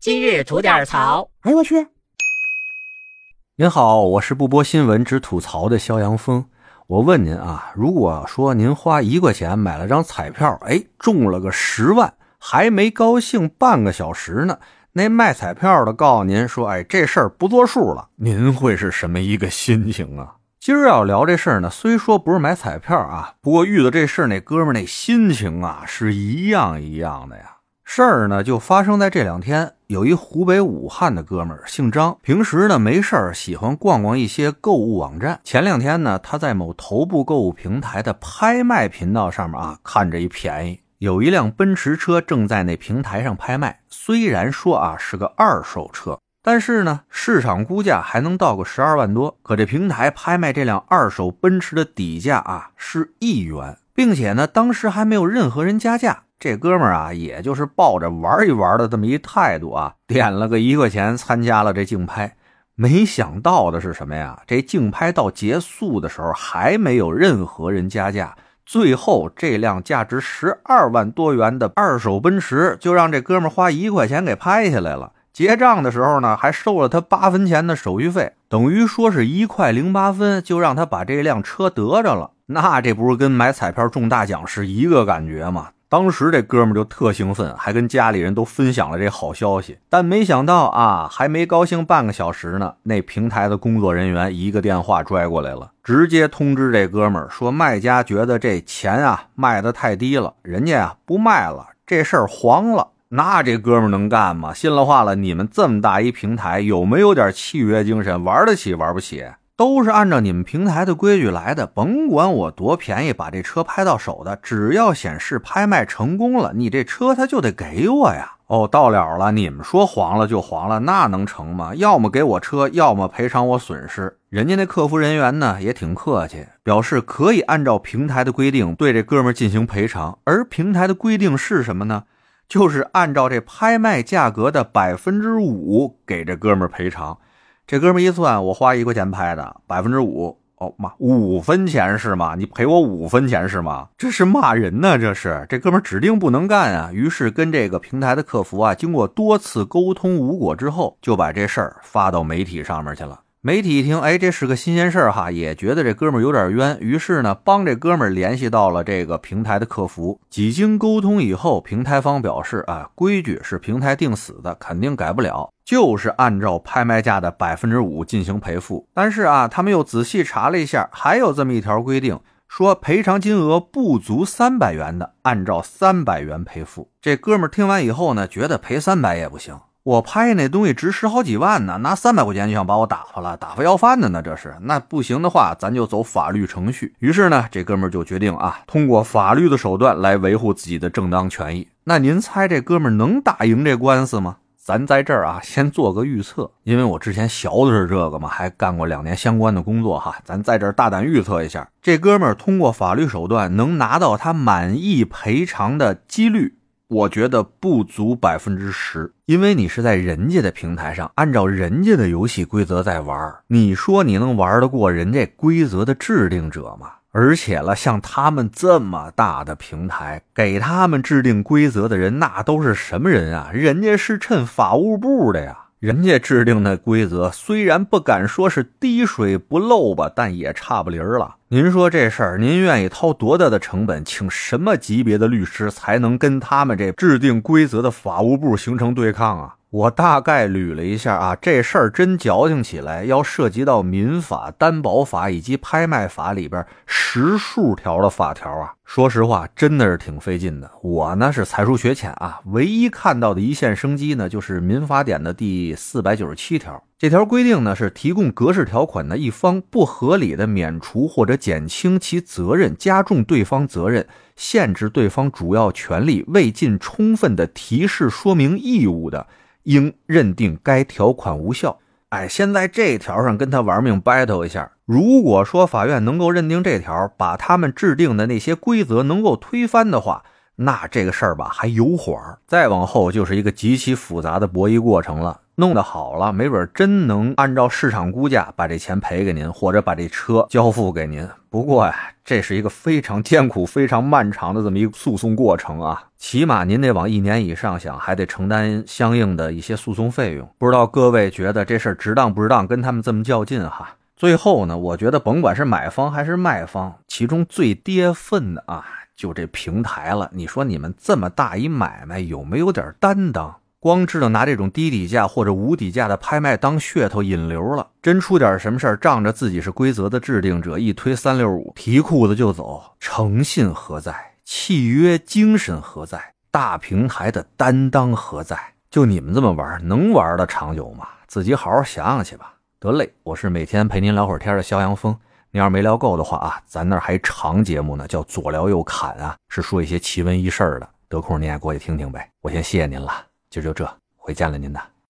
今日吐点槽。哎呦我去！您好，我是不播新闻只吐槽的肖阳峰。我问您啊，如果说您花一块钱买了张彩票，哎，中了个十万，还没高兴半个小时呢，那卖彩票的告诉您说，哎，这事儿不作数了，您会是什么一个心情啊？今儿要聊这事儿呢，虽说不是买彩票啊，不过遇到这事儿那哥们儿那心情啊，是一样一样的呀。事儿呢，就发生在这两天。有一湖北武汉的哥们儿，姓张，平时呢没事儿喜欢逛逛一些购物网站。前两天呢，他在某头部购物平台的拍卖频道上面啊，看着一便宜，有一辆奔驰车正在那平台上拍卖。虽然说啊是个二手车，但是呢市场估价还能到个十二万多。可这平台拍卖这辆二手奔驰的底价啊是一元，并且呢当时还没有任何人加价。这哥们儿啊，也就是抱着玩一玩的这么一态度啊，点了个一块钱参加了这竞拍。没想到的是什么呀？这竞拍到结束的时候，还没有任何人加价。最后，这辆价值十二万多元的二手奔驰，就让这哥们儿花一块钱给拍下来了。结账的时候呢，还收了他八分钱的手续费，等于说是一块零八分，就让他把这辆车得着了。那这不是跟买彩票中大奖是一个感觉吗？当时这哥们就特兴奋，还跟家里人都分享了这好消息。但没想到啊，还没高兴半个小时呢，那平台的工作人员一个电话拽过来了，直接通知这哥们说，卖家觉得这钱啊卖的太低了，人家啊不卖了，这事儿黄了。那这哥们能干吗？信了话了，你们这么大一平台，有没有点契约精神？玩得起玩不起？都是按照你们平台的规矩来的，甭管我多便宜，把这车拍到手的，只要显示拍卖成功了，你这车他就得给我呀。哦，到了了，你们说黄了就黄了，那能成吗？要么给我车，要么赔偿我损失。人家那客服人员呢也挺客气，表示可以按照平台的规定对这哥们进行赔偿。而平台的规定是什么呢？就是按照这拍卖价格的百分之五给这哥们赔偿。这哥们一算，我花一块钱拍的，百分之五，哦妈，五分钱是吗？你赔我五分钱是吗？这是骂人呢，这是这哥们指定不能干啊！于是跟这个平台的客服啊，经过多次沟通无果之后，就把这事儿发到媒体上面去了。媒体一听，哎，这是个新鲜事儿哈，也觉得这哥们儿有点冤，于是呢，帮这哥们儿联系到了这个平台的客服。几经沟通以后，平台方表示啊，规矩是平台定死的，肯定改不了，就是按照拍卖价的百分之五进行赔付。但是啊，他们又仔细查了一下，还有这么一条规定，说赔偿金额不足三百元的，按照三百元赔付。这哥们儿听完以后呢，觉得赔三百也不行。我拍那东西值十好几万呢，拿三百块钱就想把我打发了，打发要饭的呢，这是。那不行的话，咱就走法律程序。于是呢，这哥们就决定啊，通过法律的手段来维护自己的正当权益。那您猜这哥们能打赢这官司吗？咱在这儿啊，先做个预测，因为我之前学的是这个嘛，还干过两年相关的工作哈。咱在这儿大胆预测一下，这哥们儿通过法律手段能拿到他满意赔偿的几率。我觉得不足百分之十，因为你是在人家的平台上，按照人家的游戏规则在玩你说你能玩得过人家规则的制定者吗？而且了，像他们这么大的平台，给他们制定规则的人，那都是什么人啊？人家是趁法务部的呀。人家制定的规则虽然不敢说是滴水不漏吧，但也差不离儿了。您说这事儿，您愿意掏多大的成本，请什么级别的律师才能跟他们这制定规则的法务部形成对抗啊？我大概捋了一下啊，这事儿真矫情起来，要涉及到民法、担保法以及拍卖法里边十数条的法条啊。说实话，真的是挺费劲的。我呢是才疏学浅啊，唯一看到的一线生机呢，就是民法典的第四百九十七条。这条规定呢，是提供格式条款的一方不合理的免除或者减轻其责任，加重对方责任，限制对方主要权利，未尽充分的提示说明义务的。应认定该条款无效。哎，先在这条上跟他玩命 battle 一下。如果说法院能够认定这条，把他们制定的那些规则能够推翻的话，那这个事儿吧还有缓儿。再往后就是一个极其复杂的博弈过程了。弄得好了，没准真能按照市场估价把这钱赔给您，或者把这车交付给您。不过呀，这是一个非常艰苦、非常漫长的这么一个诉讼过程啊，起码您得往一年以上想，还得承担相应的一些诉讼费用。不知道各位觉得这事儿值当不值当？跟他们这么较劲哈。最后呢，我觉得甭管是买方还是卖方，其中最跌份的啊，就这平台了。你说你们这么大一买卖，有没有点担当？光知道拿这种低底价或者无底价的拍卖当噱头引流了，真出点什么事儿，仗着自己是规则的制定者，一推三六五，提裤子就走，诚信何在？契约精神何在？大平台的担当何在？就你们这么玩，能玩的长久吗？自己好好想想去吧。得嘞，我是每天陪您聊会儿天的肖阳峰。您要是没聊够的话啊，咱那儿还长节目呢，叫左聊右侃啊，是说一些奇闻异事的。得空您也过去听听呗。我先谢谢您了。今儿就这，回见了您的。